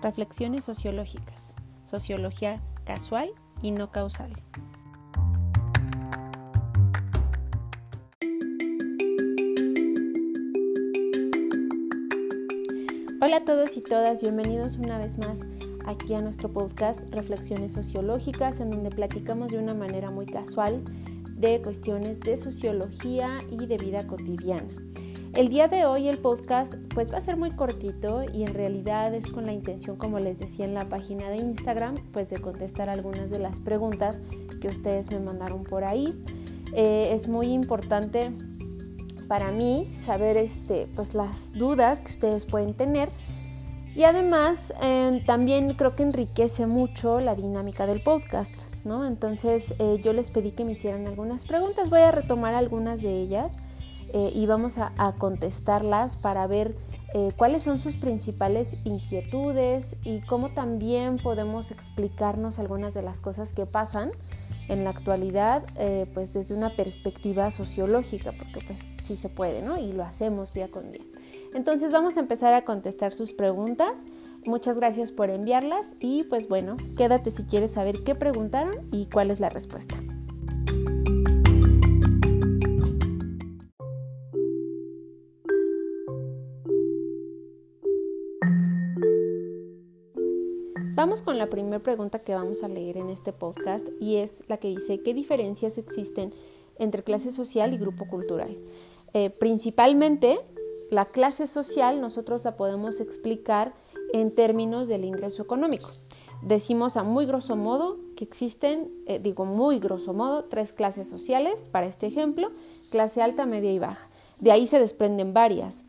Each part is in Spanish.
Reflexiones sociológicas. Sociología casual y no causal. Hola a todos y todas, bienvenidos una vez más aquí a nuestro podcast Reflexiones Sociológicas, en donde platicamos de una manera muy casual de cuestiones de sociología y de vida cotidiana. El día de hoy el podcast pues va a ser muy cortito y en realidad es con la intención, como les decía en la página de Instagram, pues de contestar algunas de las preguntas que ustedes me mandaron por ahí. Eh, es muy importante para mí saber este, pues las dudas que ustedes pueden tener y además em, también creo que enriquece mucho la dinámica del podcast, ¿no? Entonces eh, yo les pedí que me hicieran algunas preguntas, voy a retomar algunas de ellas eh, y vamos a, contestarlas para ver eh, cuáles son sus principales inquietudes y cómo también podemos explicarnos algunas de las cosas que pasan en la actualidad, eh, pues desde una perspectiva sociológica, porque pues sí se puede, ¿no? Y lo hacemos día con día. Entonces vamos a empezar a contestar sus preguntas. Muchas gracias por enviarlas y pues bueno, quédate si quieres saber qué preguntaron y cuál es la respuesta. Vamos con la primera pregunta que vamos a leer en este podcast y es la que dice, ¿qué diferencias existen entre clase social y grupo cultural? Eh, principalmente, la clase social nosotros la podemos explicar en términos del ingreso económico. Decimos a muy grosso modo que existen, eh, digo muy grosso modo, tres clases sociales para este ejemplo, clase alta, media y baja. De ahí se desprenden varias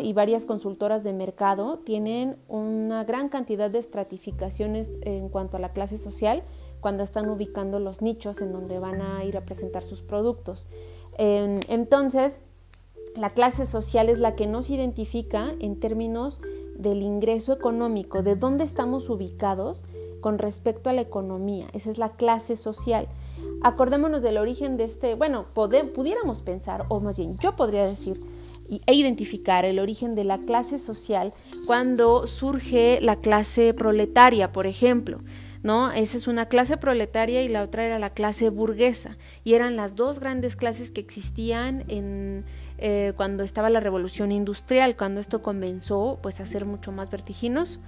y varias consultoras de mercado tienen una gran cantidad de estratificaciones en cuanto a la clase social cuando están ubicando los nichos en donde van a ir a presentar sus productos. entonces, la clase social es la que nos identifica en términos del ingreso económico, de dónde estamos ubicados con respecto a la economía. Esa es la clase social. Acordémonos del origen de este, bueno, pudiéramos pensar, o más bien yo podría decir, e identificar el origen de la clase social cuando surge la clase proletaria, por ejemplo. ¿No? Esa es una clase proletaria y la otra era la clase burguesa. Y eran las dos grandes clases que existían en, eh, cuando estaba la revolución industrial, cuando esto comenzó pues, a ser mucho más vertiginoso.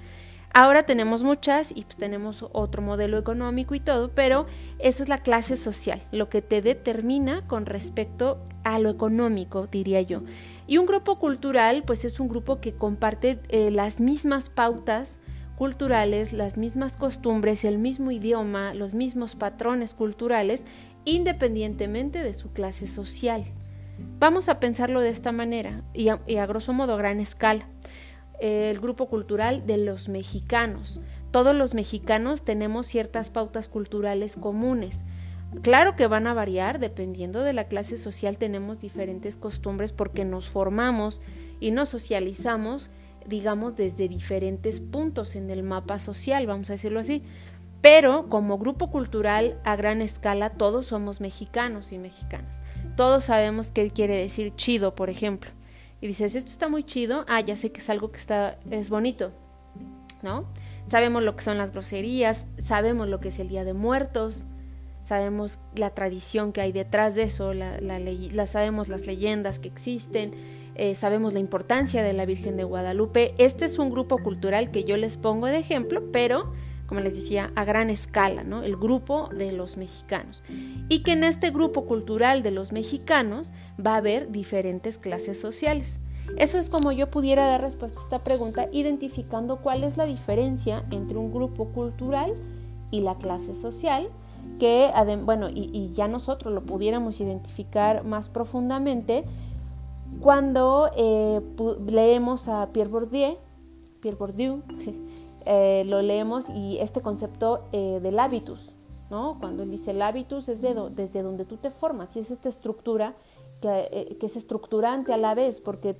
Ahora tenemos muchas y pues, tenemos otro modelo económico y todo, pero eso es la clase social, lo que te determina con respecto a lo económico, diría yo. Y un grupo cultural, pues es un grupo que comparte eh, las mismas pautas culturales, las mismas costumbres, el mismo idioma, los mismos patrones culturales, independientemente de su clase social. Vamos a pensarlo de esta manera y a, y a grosso modo gran escala el grupo cultural de los mexicanos. Todos los mexicanos tenemos ciertas pautas culturales comunes. Claro que van a variar dependiendo de la clase social, tenemos diferentes costumbres porque nos formamos y nos socializamos, digamos, desde diferentes puntos en el mapa social, vamos a decirlo así. Pero como grupo cultural a gran escala todos somos mexicanos y mexicanas. Todos sabemos qué quiere decir chido, por ejemplo y dices, esto está muy chido, ah, ya sé que es algo que está, es bonito, ¿no? Sabemos lo que son las groserías, sabemos lo que es el Día de Muertos, sabemos la tradición que hay detrás de eso, la, la, sabemos las leyendas que existen, eh, sabemos la importancia de la Virgen de Guadalupe. Este es un grupo cultural que yo les pongo de ejemplo, pero como les decía, a gran escala, ¿no? El grupo de los mexicanos. Y que en este grupo cultural de los mexicanos va a haber diferentes clases sociales. Eso es como yo pudiera dar respuesta a esta pregunta, identificando cuál es la diferencia entre un grupo cultural y la clase social, que, bueno, y, ya nosotros lo pudiéramos identificar más profundamente cuando eh, leemos a Pierre Bourdieu, Pierre Bourdieu eh, lo leemos y este concepto eh, del hábitus, ¿no? Cuando él dice el hábitus es desde donde tú te formas y es esta estructura eh, que, es estructurante a la vez porque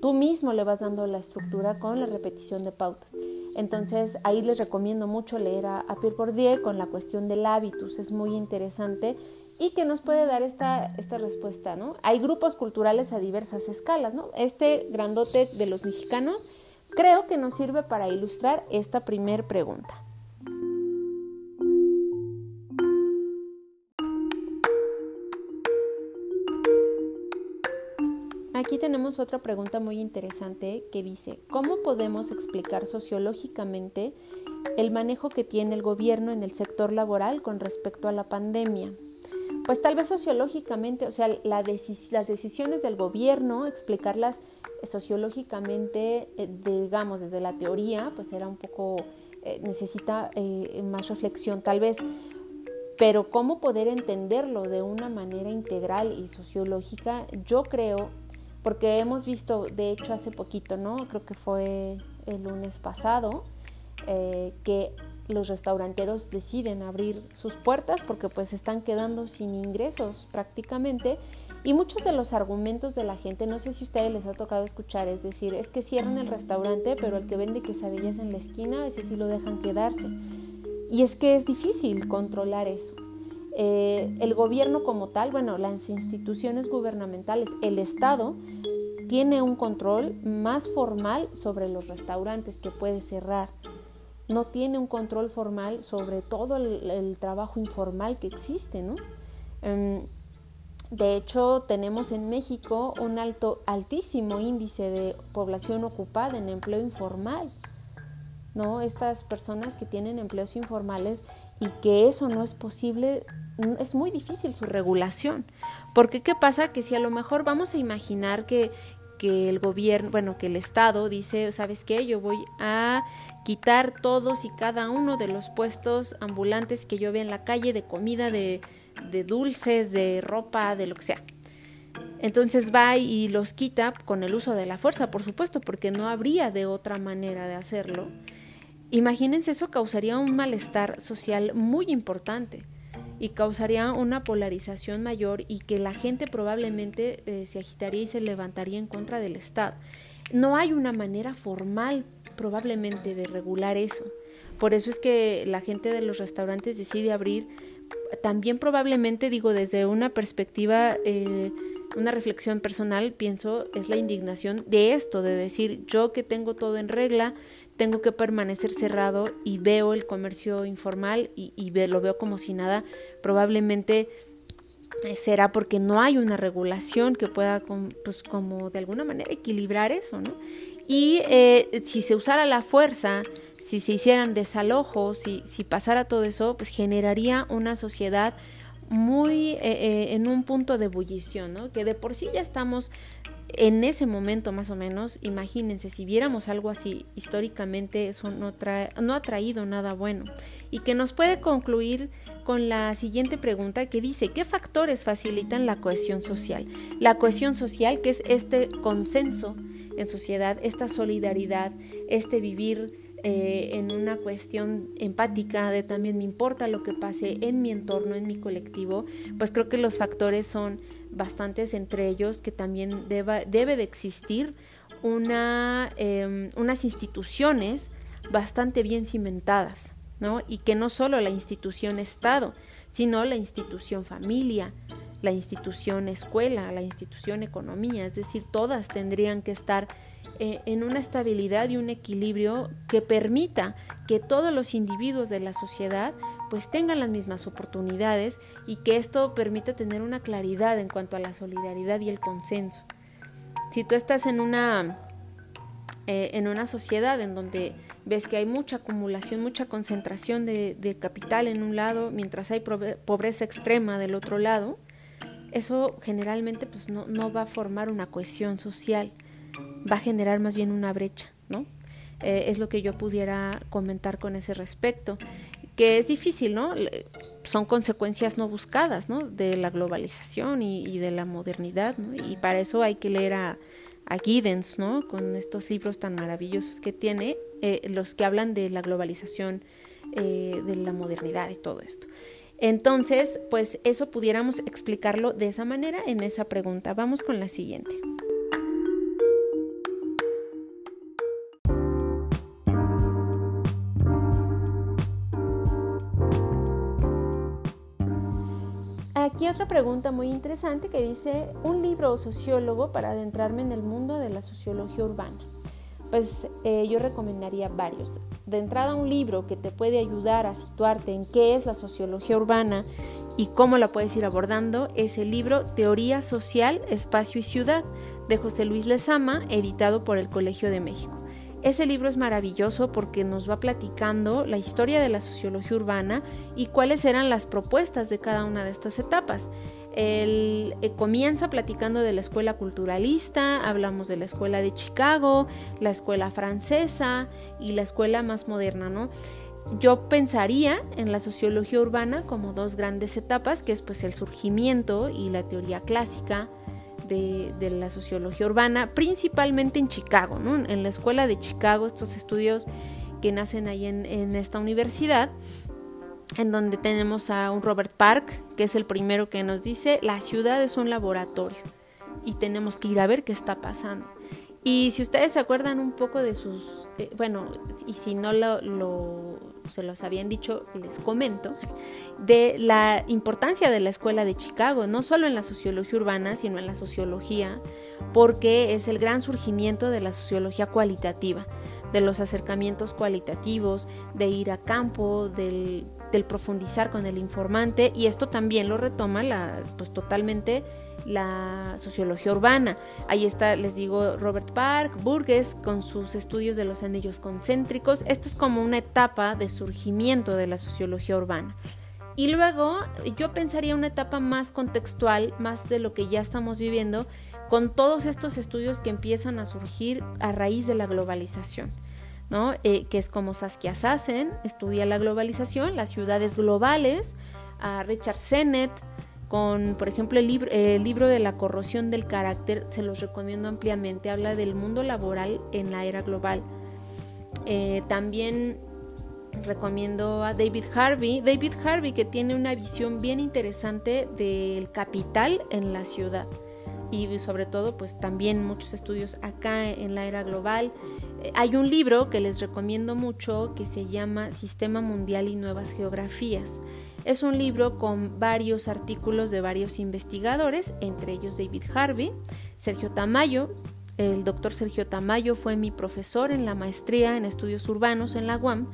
tú mismo le vas dando la estructura con la repetición de pautas. Entonces ahí les recomiendo mucho leer a, Pierre Bourdieu con la cuestión del hábitus, es muy interesante y que nos puede dar esta, esta respuesta, ¿no? Hay grupos culturales a diversas escalas, ¿no? Este grandote de los mexicanos creo que nos sirve para ilustrar esta primer pregunta. Aquí tenemos otra pregunta muy interesante que dice, ¿cómo podemos explicar sociológicamente el manejo que tiene el gobierno en el sector laboral con respecto a la pandemia? Pues tal vez sociológicamente, o sea, las decisiones del gobierno, explicarlas sociológicamente, eh, digamos, desde la teoría, pues era un poco, eh, necesita eh, más reflexión tal vez, pero cómo poder entenderlo de una manera integral y sociológica, yo creo porque hemos visto, de hecho hace poquito, ¿no? Creo que fue el lunes pasado, eh, que los restauranteros deciden abrir sus puertas porque pues están quedando sin ingresos prácticamente y muchos de los argumentos de la gente, no sé si a ustedes les ha tocado escuchar, es decir, es que cierran el restaurante pero el que vende quesadillas en la esquina, ese sí lo dejan quedarse. Y es que es difícil controlar eso. Eh, el gobierno como tal, bueno, las instituciones gubernamentales, el Estado, tiene un control más formal sobre los restaurantes que puede cerrar. No tiene un control formal sobre todo el, trabajo informal que existe, ¿no? Em, de hecho, tenemos en México un alto, altísimo índice de población ocupada en empleo informal. ¿no? Estas personas que tienen empleos informales y que eso no es posible, es muy difícil su regulación. Porque ¿qué pasa? Que si a lo mejor vamos a imaginar que, que el gobierno, bueno, que el Estado dice, ¿sabes qué? Yo voy a quitar todos y cada uno de los puestos ambulantes que yo vea en la calle de comida, de, de dulces, de ropa, de lo que sea. Entonces va y los quita con el uso de la fuerza, por supuesto, porque no habría de otra manera de hacerlo. Imagínense, eso causaría un malestar social muy importante y causaría una polarización mayor y que la gente probablemente eh, se agitaría y se levantaría en contra del Estado. No hay una manera formal probablemente de regular eso. Por eso es que la gente de los restaurantes decide abrir, también probablemente digo desde una perspectiva, eh, una reflexión personal, pienso, es la indignación de esto, de decir yo que tengo todo en regla, tengo que permanecer cerrado y veo el comercio informal y, lo veo como si nada, probablemente eh, será porque no hay una regulación que pueda pues como de alguna manera equilibrar eso, ¿no? Y eh, si se usara la fuerza, si se hicieran desalojos, si, si pasara todo eso, pues generaría una sociedad muy eh, en un punto de ebullición, ¿no? Que de por sí ya estamos en ese momento más o menos, imagínense, si viéramos algo así históricamente, eso no, trae, no ha traído nada bueno. Y que nos puede concluir con la siguiente pregunta que dice, ¿qué factores facilitan la cohesión social? La cohesión social, que es este consenso en sociedad, esta solidaridad, este vivir eh, en una cuestión empática de también me importa lo que pase en mi entorno, en mi colectivo, pues creo que los factores son bastantes entre ellos que también debe de existir una, em, unas instituciones bastante bien cimentadas, ¿no? Y que no solo la institución Estado, sino la institución familia, la institución escuela, la institución economía, es decir, todas tendrían que estar eh, en una estabilidad y un equilibrio que permita que todos los individuos de la sociedad pues tengan las mismas oportunidades y que esto permita tener una claridad en cuanto a la solidaridad y el consenso. Si tú estás en una, eh, en una sociedad en donde ves que hay mucha acumulación, mucha concentración de, capital en un lado, mientras hay pobreza extrema del otro lado, eso generalmente pues no, no va a formar una cohesión social va a generar más bien una brecha, ¿no? Eh, es lo que yo pudiera comentar con ese respecto, que es difícil, ¿no? Son consecuencias no buscadas, ¿no? De la globalización y, de la modernidad, ¿no? Y para eso hay que leer a, a Giddens, ¿no? Con estos libros tan maravillosos que tiene, eh, los que hablan de la globalización, eh, de la modernidad y todo esto. Entonces, pues eso pudiéramos explicarlo de esa manera en esa pregunta. Vamos con la siguiente. Aquí otra pregunta muy interesante que dice, un libro sociólogo para adentrarme en el mundo de la sociología urbana. Pues eh, yo recomendaría varios. De entrada un libro que te puede ayudar a situarte en qué es la sociología urbana y cómo la puedes ir abordando es el libro Teoría Social, Espacio y Ciudad de José Luis Lezama, editado por el Colegio de México. Ese libro es maravilloso porque nos va platicando la historia de la sociología urbana y cuáles eran las propuestas de cada una de estas etapas. Eh, comienza platicando de la escuela culturalista, hablamos de la escuela de Chicago, la escuela francesa y la escuela más moderna, ¿no? Yo pensaría en la sociología urbana como dos grandes etapas, que es pues el surgimiento y la teoría clásica, de, la sociología urbana, principalmente en Chicago, ¿no? en la escuela de Chicago, estos estudios que nacen ahí en, esta universidad, en donde tenemos a un Robert Park, que es el primero que nos dice, la ciudad es un laboratorio y tenemos que ir a ver qué está pasando. Y si ustedes se acuerdan un poco de sus, eh, bueno, y si no lo, se los habían dicho, les comento, de la importancia de la escuela de Chicago, no solo en la sociología urbana, sino en la sociología, porque es el gran surgimiento de la sociología cualitativa, de los acercamientos cualitativos, de ir a campo, del, del profundizar con el informante, y esto también lo retoma la, pues totalmente la sociología urbana. Ahí está, les digo, Robert Park, Burgess con sus estudios de los anillos concéntricos. Esta es como una etapa de surgimiento de la sociología urbana. Y luego yo pensaría una etapa más contextual, más de lo que ya estamos viviendo, con todos estos estudios que empiezan a surgir a raíz de la globalización. ¿No? Eh, que es como Saskia Sassen, estudia la globalización, las ciudades globales, a Richard Sennett, con, por ejemplo, el libro, el libro de la corrosión del carácter, se los recomiendo ampliamente, habla del mundo laboral en la era global. Eh, también recomiendo a David Harvey, David Harvey que tiene una visión bien interesante del capital en la ciudad y sobre todo pues también muchos estudios acá en la era global. Hay un libro que les recomiendo mucho que se llama Sistema Mundial y Nuevas Geografías. Es un libro con varios artículos de varios investigadores, entre ellos David Harvey, Sergio Tamayo. El doctor Sergio Tamayo fue mi profesor en la maestría en estudios urbanos en la UAM.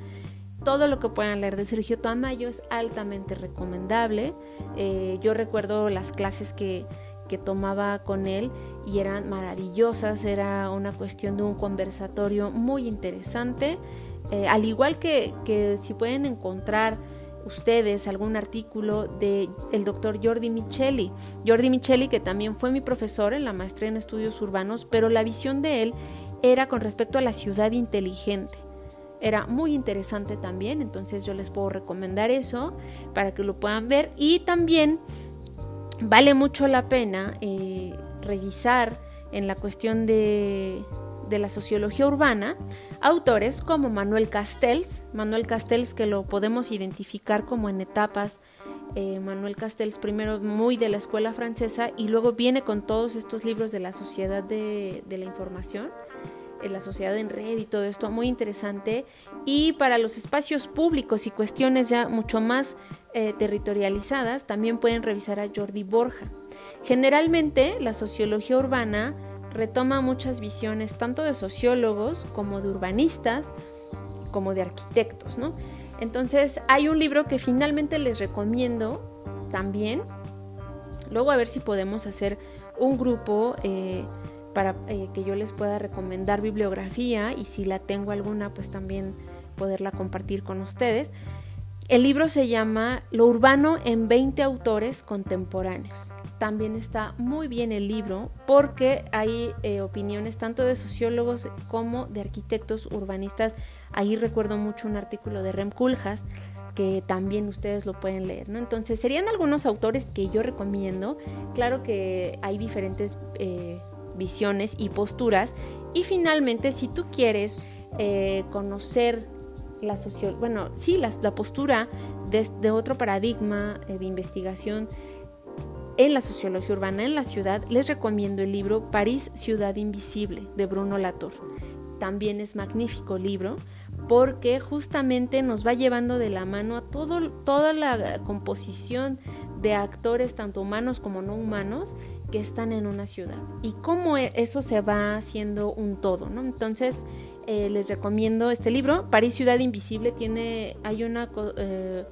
Todo lo que puedan leer de Sergio Tamayo es altamente recomendable. Eh, yo recuerdo las clases que, tomaba con él y eran maravillosas, era una cuestión de un conversatorio muy interesante. Eh, al igual que, que si pueden encontrar ustedes algún artículo de el doctor Jordi Micheli. Jordi Micheli, que también fue mi profesor en la maestría en estudios urbanos, pero la visión de él era con respecto a la ciudad inteligente. Era muy interesante también, entonces yo les puedo recomendar eso para que lo puedan ver. Y también vale mucho la pena eh, revisar en la cuestión de, de la sociología urbana autores como Manuel Castells, Manuel Castells que lo podemos identificar como en etapas, eh, Manuel Castells primero muy de la escuela francesa y luego viene con todos estos libros de la sociedad de, la información, en la sociedad en red y todo esto, muy interesante. Y para los espacios públicos y cuestiones ya mucho más eh, territorializadas, también pueden revisar a Jordi Borja. Generalmente la sociología urbana retoma muchas visiones tanto de sociólogos como de urbanistas, como de arquitectos, ¿no? Entonces hay un libro que finalmente les recomiendo también. Luego a ver si podemos hacer un grupo eh, para eh, que yo les pueda recomendar bibliografía y si la tengo alguna pues también poderla compartir con ustedes. El libro se llama Lo urbano en 20 autores contemporáneos también está muy bien el libro porque hay eh, opiniones tanto de sociólogos como de arquitectos urbanistas. Ahí recuerdo mucho un artículo de Rem Koolhaas que también ustedes lo pueden leer, ¿no? Entonces serían algunos autores que yo recomiendo. Claro que hay diferentes eh, visiones y posturas. Y finalmente, si tú quieres eh, conocer la social, bueno, sí, la, postura de, de, otro paradigma de investigación en la sociología urbana en la ciudad, les recomiendo el libro París, Ciudad Invisible de Bruno Latour. También es magnífico libro porque justamente nos va llevando de la mano a todo, toda la composición de actores, tanto humanos como no humanos, que están en una ciudad y cómo e, eso se va haciendo un todo, ¿no? Entonces, eh, les recomiendo este libro, París Ciudad Invisible, tiene, hay una, eh,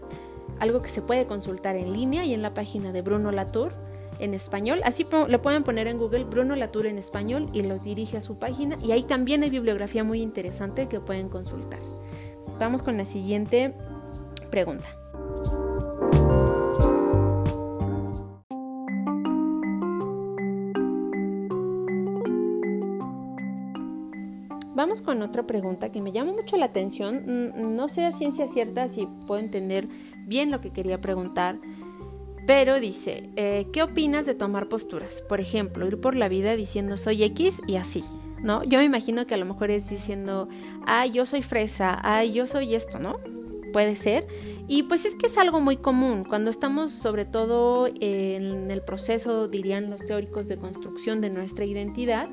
algo que se puede consultar en línea y en la página de Bruno Latour en español, así lo pueden poner en Google Bruno Latour en español y los dirige a su página y ahí también hay bibliografía muy interesante que pueden consultar. Vamos con la siguiente pregunta. Con otra pregunta que me llama mucho la atención. Mm, no sé a ciencia cierta si puedo entender bien lo que quería preguntar, pero dice, eh, ¿qué opinas de tomar posturas? Por ejemplo, ir por la vida diciendo soy X y así, ¿no? Yo me imagino que a lo mejor es diciendo, ay, yo soy fresa, ay, yo soy esto, ¿no? Puede ser. Y pues es que es algo muy común. Cuando estamos sobre todo en el proceso, dirían los teóricos, de construcción de nuestra identidad,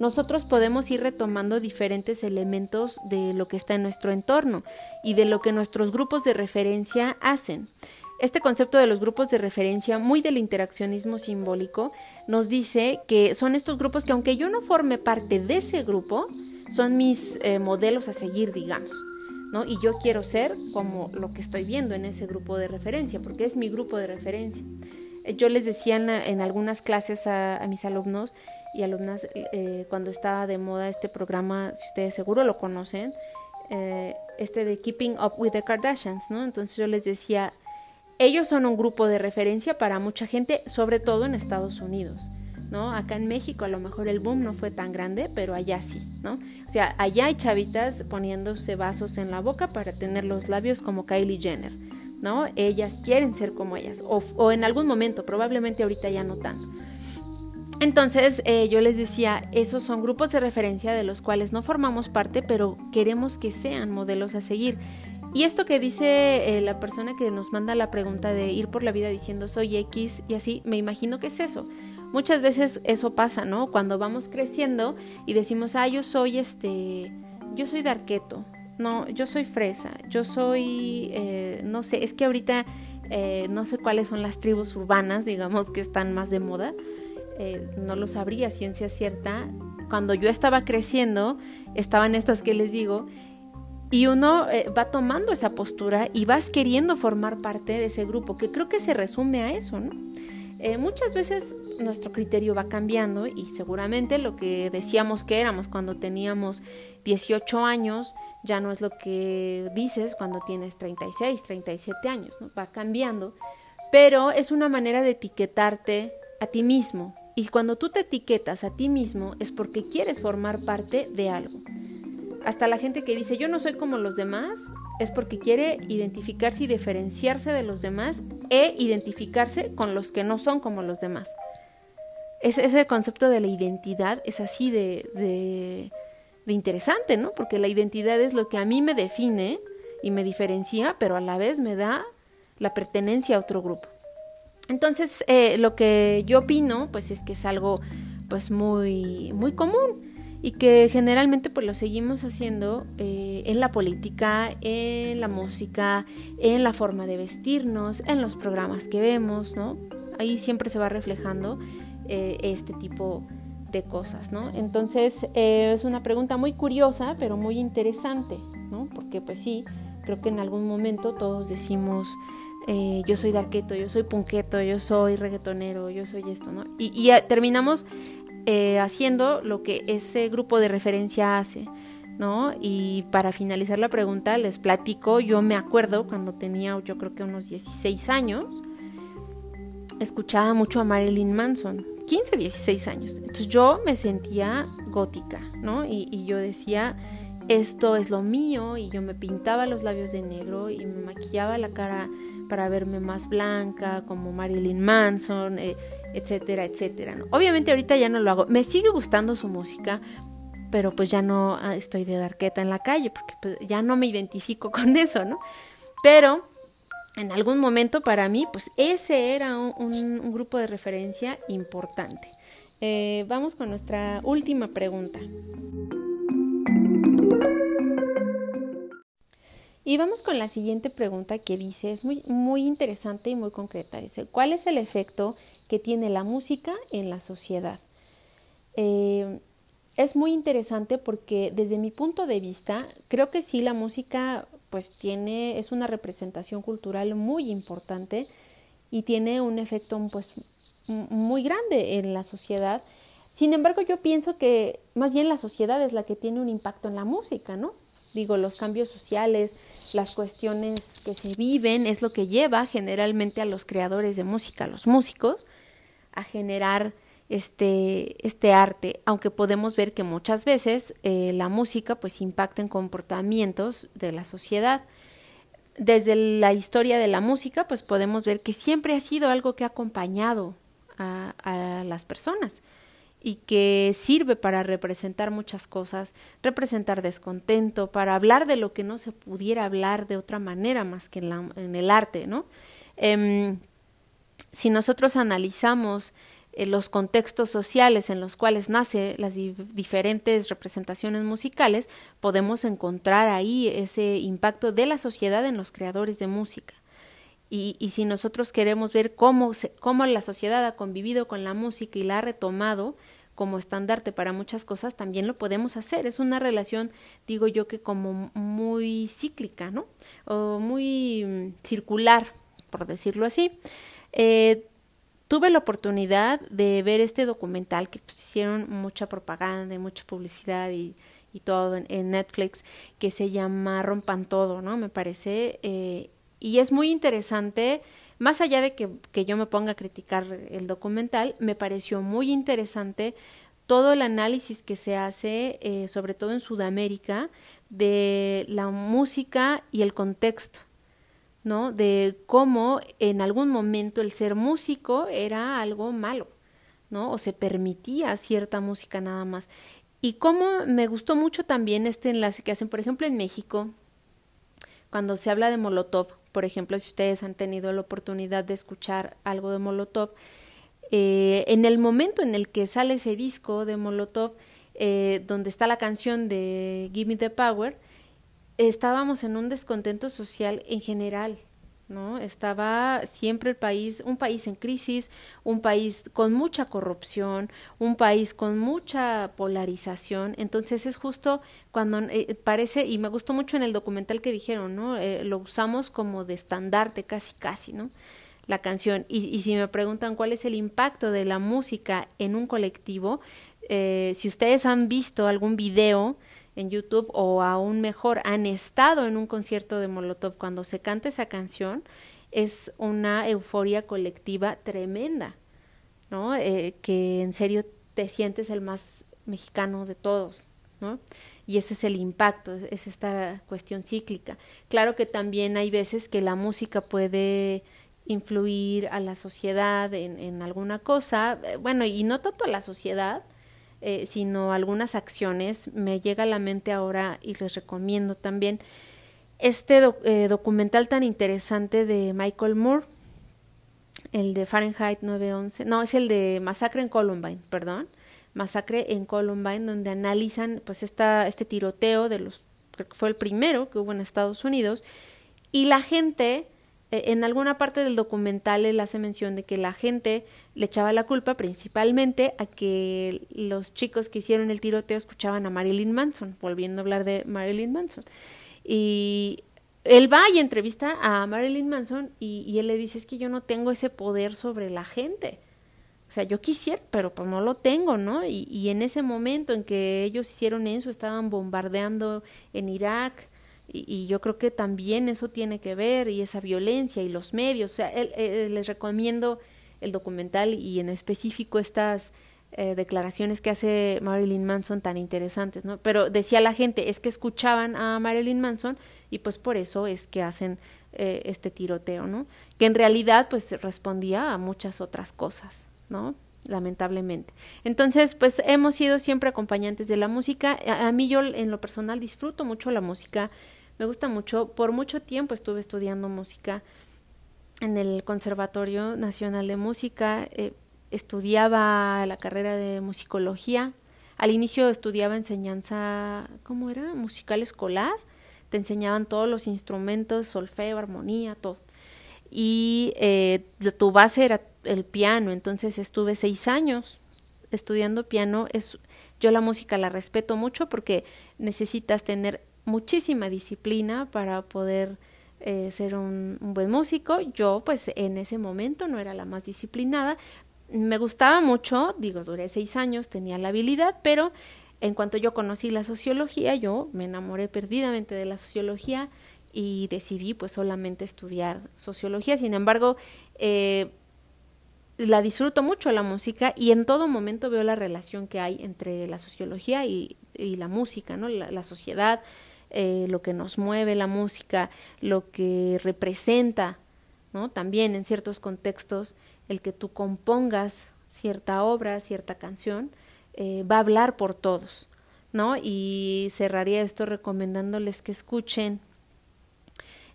nosotros podemos ir retomando diferentes elementos de lo que está en nuestro entorno y de lo que nuestros grupos de referencia hacen. Este concepto de los grupos de referencia, muy del interaccionismo simbólico, nos dice que son estos grupos que aunque yo no forme parte de ese grupo, son mis eh, modelos a seguir, digamos. ¿no? Y yo quiero ser como lo que estoy viendo en ese grupo de referencia, porque es mi grupo de referencia. Eh, yo les decía en, algunas clases a, mis alumnos y alumnas eh, cuando estaba de moda este programa, si ustedes seguro lo conocen, eh, este de Keeping Up with the Kardashians, ¿no? Entonces yo les decía, ellos son un grupo de referencia para mucha gente, sobre todo en Estados Unidos. ¿no? Acá en México a lo mejor el boom no fue tan grande, pero allá sí, ¿no? O sea, allá hay chavitas poniéndose vasos en la boca para tener los labios como Kylie Jenner, ¿no? Ellas quieren ser como ellas, o, en algún momento, probablemente ahorita ya no tanto. Entonces eh, yo les decía, esos son grupos de referencia de los cuales no formamos parte, pero queremos que sean modelos a seguir. Y esto que dice eh, la persona que nos manda la pregunta de ir por la vida diciendo soy X y así, me imagino que es eso. Muchas veces eso pasa, ¿no? Cuando vamos creciendo y decimos, ah, yo soy este, yo soy darqueto, no, yo soy fresa, yo soy, eh, no sé, es que ahorita no sé cuáles son las tribus urbanas, digamos, que están más de moda. Eh, no lo sabría, ciencia cierta. Cuando yo estaba creciendo, estaban estas que les digo, y uno va tomando esa postura y vas queriendo formar parte de ese grupo, que creo que se resume a eso, ¿no? muchas veces nuestro criterio va cambiando y seguramente lo que decíamos que éramos cuando teníamos 18 años, ya no es lo que dices cuando tienes 36, 37 años, ¿no? Va cambiando, pero es una manera de etiquetarte a ti mismo. Y cuando tú te etiquetas a ti mismo es porque quieres formar parte de algo. Hasta la gente que dice yo no soy como los demás es porque quiere identificarse y diferenciarse de los demás e identificarse con los que no son como los demás. Ese, ese concepto de la identidad es así de de interesante, ¿no? Porque la identidad es lo que a mí me define y me diferencia, pero a la vez me da la pertenencia a otro grupo. Entonces, eh, lo que yo opino, pues es que es algo, pues muy, muy común y que generalmente pues lo seguimos haciendo eh, en la política, en la música, en la forma de vestirnos, en los programas que vemos, ¿no? Ahí siempre se va reflejando eh, este tipo de cosas, ¿no? Entonces eh, es una pregunta muy curiosa, pero muy interesante, ¿no? Porque pues sí, creo que en algún momento todos decimos, eh, yo soy darqueto, yo soy punqueto, yo soy reggaetonero, yo soy esto, ¿no? Y, terminamos eh, haciendo lo que ese grupo de referencia hace, ¿no? Y para finalizar la pregunta, les platico, yo me acuerdo cuando tenía yo creo que unos 16 años, escuchaba mucho a Marilyn Manson, 15, 16 años. Entonces yo me sentía gótica, ¿no? Y, yo decía, esto es lo mío, y yo me pintaba los labios de negro y me maquillaba la cara para verme más blanca, como Marilyn Manson, eh, etcétera, etcétera. Obviamente ahorita ya no lo hago. Me sigue gustando su música, pero pues ya no ah, estoy de darqueta en la calle, porque pues, ya no me identifico con eso, ¿no? Pero en algún momento para mí, pues ese era un, grupo de referencia importante. Eh, vamos con nuestra última pregunta. Y vamos con la siguiente pregunta que dice, es muy, muy interesante y muy concreta. Dice, ¿cuál es el efecto que tiene la música en la sociedad? Eh, es muy interesante porque desde mi punto de vista, creo que sí, la música pues tiene, es una representación cultural muy importante y tiene un efecto pues muy grande en la sociedad. Sin embargo, yo pienso que más bien la sociedad es la que tiene un impacto en la música, ¿no? Digo, los cambios sociales, las cuestiones que se viven, es lo que lleva generalmente a los creadores de música, a los músicos, a generar este, este arte, aunque podemos ver que muchas veces eh, la música pues impacta en comportamientos de la sociedad. Desde la historia de la música pues podemos ver que siempre ha sido algo que ha acompañado a, a las personas y que sirve para representar muchas cosas, representar descontento, para hablar de lo que no se pudiera hablar de otra manera más que en, el arte, ¿no? Eh, si nosotros analizamos eh, los contextos sociales en los cuales nace las diferentes representaciones musicales, podemos encontrar ahí ese impacto de la sociedad en los creadores de música. Y, y si nosotros queremos ver cómo, se, cómo la sociedad ha convivido con la música y la ha retomado como estandarte para muchas cosas, también lo podemos hacer. Es una relación, digo yo, que como muy cíclica, ¿no? O muy mm, circular, por decirlo así. Eh, tuve la oportunidad de ver este documental que pues, hicieron mucha propaganda y mucha publicidad y, y todo en, en, Netflix que se llama Rompan Todo, ¿no? Me parece. Eh, y es muy interesante, más allá de que, que, yo me ponga a criticar el documental, me pareció muy interesante todo el análisis que se hace, eh, sobre todo en Sudamérica, de la música y el contexto, ¿no? De cómo en algún momento el ser músico era algo malo, ¿no? O se permitía cierta música nada más. Y cómo me gustó mucho también este enlace que hacen, por ejemplo, en México, cuando se habla de Molotov, por ejemplo, si ustedes han tenido la oportunidad de escuchar algo de Molotov, eh, en el momento en el que sale ese disco de Molotov, eh, donde está la canción de Give Me the Power, estábamos en un descontento social en general, ¿no? Estaba siempre el país, un país en crisis, un país con mucha corrupción, un país con mucha polarización. Entonces es justo cuando eh, parece, y me gustó mucho en el documental que dijeron, ¿no? Eh, lo usamos como de estandarte casi, casi, ¿no? La canción. Y, y, si me preguntan cuál es el impacto de la música en un colectivo, eh, si ustedes han visto algún video, en YouTube o aún mejor han estado en un concierto de Molotov cuando se canta esa canción, es una euforia colectiva tremenda, ¿no? Eh, que en serio te sientes el más mexicano de todos, ¿no? Y ese es el impacto, es esta cuestión cíclica. Claro que también hay veces que la música puede influir a la sociedad en, en alguna cosa, eh, bueno, y no tanto a la sociedad, eh, sino algunas acciones. Me llega a la mente ahora y les recomiendo también este eh, documental tan interesante de Michael Moore, el de Fahrenheit 911, no, es el de Masacre en Columbine, perdón, Masacre en Columbine, donde analizan pues esta, este tiroteo de los, creo que fue el primero que hubo en Estados Unidos, y la gente en alguna parte del documental él hace mención de que la gente le echaba la culpa principalmente a que los chicos que hicieron el tiroteo escuchaban a Marilyn Manson, volviendo a hablar de Marilyn Manson. Y él va y entrevista a Marilyn Manson y, y él le dice es que yo no tengo ese poder sobre la gente. O sea, yo quisiera, pero pues no lo tengo, ¿no? Y, y en ese momento en que ellos hicieron eso, estaban bombardeando en Irak, y, yo creo que también eso tiene que ver y esa violencia y los medios. O sea, les recomiendo el documental y en específico estas eh, declaraciones que hace Marilyn Manson tan interesantes, ¿no? Pero decía la gente, es que escuchaban a Marilyn Manson y pues por eso es que hacen eh, este tiroteo, ¿no? Que en realidad pues respondía a muchas otras cosas, ¿no? lamentablemente. Entonces, pues hemos sido siempre acompañantes de la música. A, a, mí yo en lo personal disfruto mucho la música me gusta mucho. Por mucho tiempo estuve estudiando música en el Conservatorio Nacional de Música, eh, estudiaba la carrera de musicología. Al inicio estudiaba enseñanza, ¿cómo era? Musical escolar. te enseñaban todos los instrumentos, solfeo, armonía, todo. Y eh, tu base era el piano, entonces estuve seis años estudiando piano. Es, yo la música la respeto mucho porque necesitas tener muchísima disciplina para poder eh, ser un, buen músico. Yo, pues, en ese momento no era la más disciplinada. Me gustaba mucho, digo, duré seis años, tenía la habilidad, pero en cuanto yo conocí la sociología, yo me enamoré perdidamente de la sociología y decidí pues solamente estudiar sociología. Sin embargo, eh, la disfruto mucho la música y en todo momento veo la relación que hay entre la sociología y, la música, ¿no? La, sociedad, eh, lo que nos mueve la música, lo que representa, ¿no? También en ciertos contextos, el que tú compongas cierta obra, cierta canción, eh, va a hablar por todos, ¿no? Y cerraría esto recomendándoles que escuchen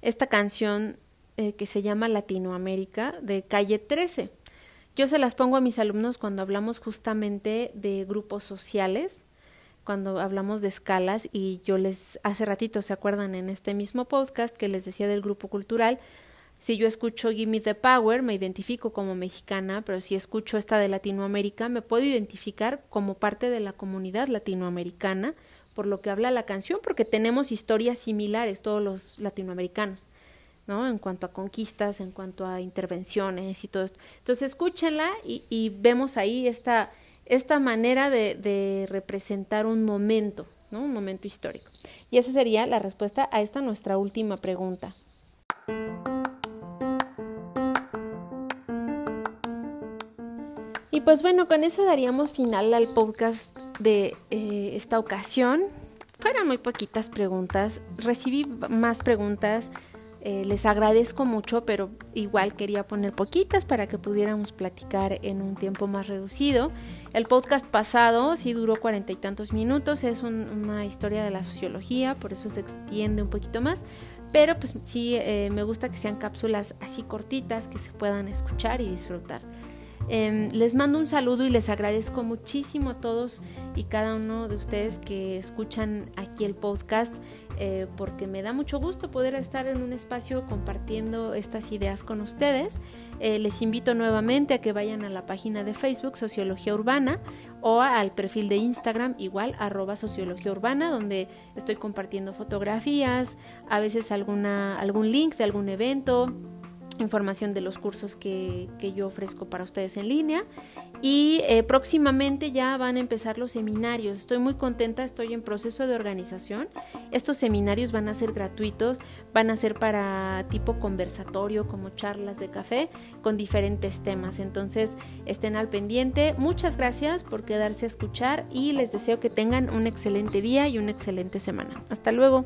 esta canción eh, que se llama Latinoamérica de Calle 13. Yo se las pongo a mis alumnos cuando hablamos justamente de grupos sociales, cuando hablamos de escalas y yo les hace ratito, ¿se acuerdan en este mismo podcast que les decía del grupo cultural? Si yo escucho Gimme the Power, me identifico como mexicana, pero si escucho esta de Latinoamérica, me puedo identificar como parte de la comunidad latinoamericana, por lo que habla la canción, porque tenemos historias similares todos los latinoamericanos. ¿no? En cuanto a conquistas, en cuanto a intervenciones y todo esto. Entonces, escúchenla y, vemos ahí esta, esta manera de, representar un momento, ¿no? Un momento histórico. Y esa sería la respuesta a esta nuestra última pregunta. Y pues bueno, con eso daríamos final al podcast de eh, esta ocasión. Fueron muy poquitas preguntas, recibí más preguntas, eh, les agradezco mucho, pero igual quería poner poquitas para que pudiéramos platicar en un tiempo más reducido. El podcast pasado sí duró cuarenta y tantos minutos, es una historia de la sociología, por eso se extiende un poquito más, pero pues sí eh, me gusta que sean cápsulas así cortitas que se puedan escuchar y disfrutar. Em, les mando un saludo y les agradezco muchísimo a todos y cada uno de ustedes que escuchan aquí el podcast eh, porque me da mucho gusto poder estar en un espacio compartiendo estas ideas con ustedes. Eh, les invito nuevamente a que vayan a la página de Facebook Sociología Urbana o al perfil de Instagram igual arroba Sociología Urbana donde estoy compartiendo fotografías, a veces alguna, algún link de algún evento información de los cursos que, que, yo ofrezco para ustedes en línea y eh, próximamente ya van a empezar los seminarios. Estoy muy contenta, estoy en proceso de organización. Estos seminarios van a ser gratuitos, van a ser para tipo conversatorio, como charlas de café, con diferentes temas. Entonces estén al pendiente. Muchas gracias por quedarse a escuchar y les deseo que tengan un excelente día y una excelente semana. Hasta luego.